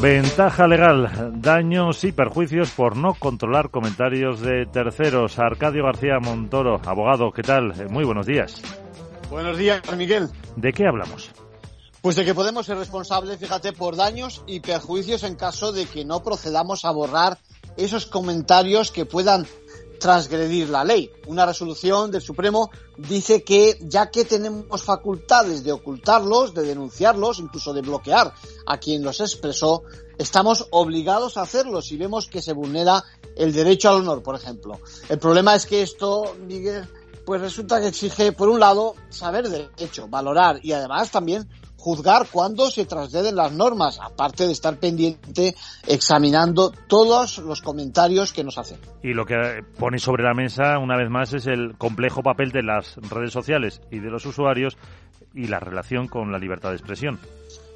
Ventaja legal, daños y perjuicios por no controlar comentarios de terceros. Arcadio García Montoro, abogado, ¿qué tal? Eh, muy buenos días. Buenos días, Miguel. ¿De qué hablamos? Pues de que podemos ser responsables, fíjate, por daños y perjuicios en caso de que no procedamos a borrar esos comentarios que puedan transgredir la ley. Una resolución del Supremo dice que ya que tenemos facultades de ocultarlos, de denunciarlos, incluso de bloquear a quien los expresó, estamos obligados a hacerlo si vemos que se vulnera el derecho al honor, por ejemplo. El problema es que esto, Miguel, pues resulta que exige, por un lado, saber derecho, valorar y además también juzgar cuándo se trasgreden las normas, aparte de estar pendiente examinando todos los comentarios que nos hacen. Y lo que pone sobre la mesa, una vez más, es el complejo papel de las redes sociales y de los usuarios y la relación con la libertad de expresión.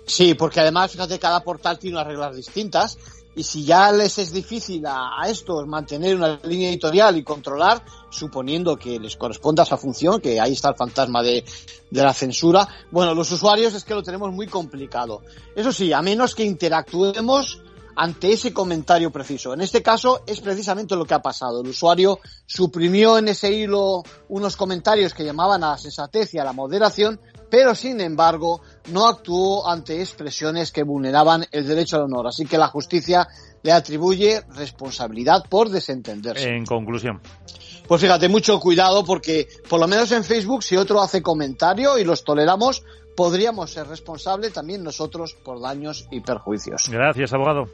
Sí, porque además, fíjate, cada portal tiene unas reglas distintas y si ya les es difícil a, estos mantener una línea editorial y controlar, suponiendo que les corresponda esa función, que ahí está el fantasma de, de, la censura, bueno, los usuarios es que lo tenemos muy complicado. Eso sí, a menos que interactuemos ante ese comentario preciso. En este caso es precisamente lo que ha pasado. El usuario suprimió en ese hilo unos comentarios que llamaban a la sensatez y a la moderación, pero sin embargo no actuó ante expresiones que vulneraban el derecho al honor. Así que la justicia le atribuye responsabilidad por desentenderse. En conclusión. Pues fíjate, mucho cuidado porque por lo menos en Facebook si otro hace comentario y los toleramos, podríamos ser responsables también nosotros por daños y perjuicios. Gracias, abogado.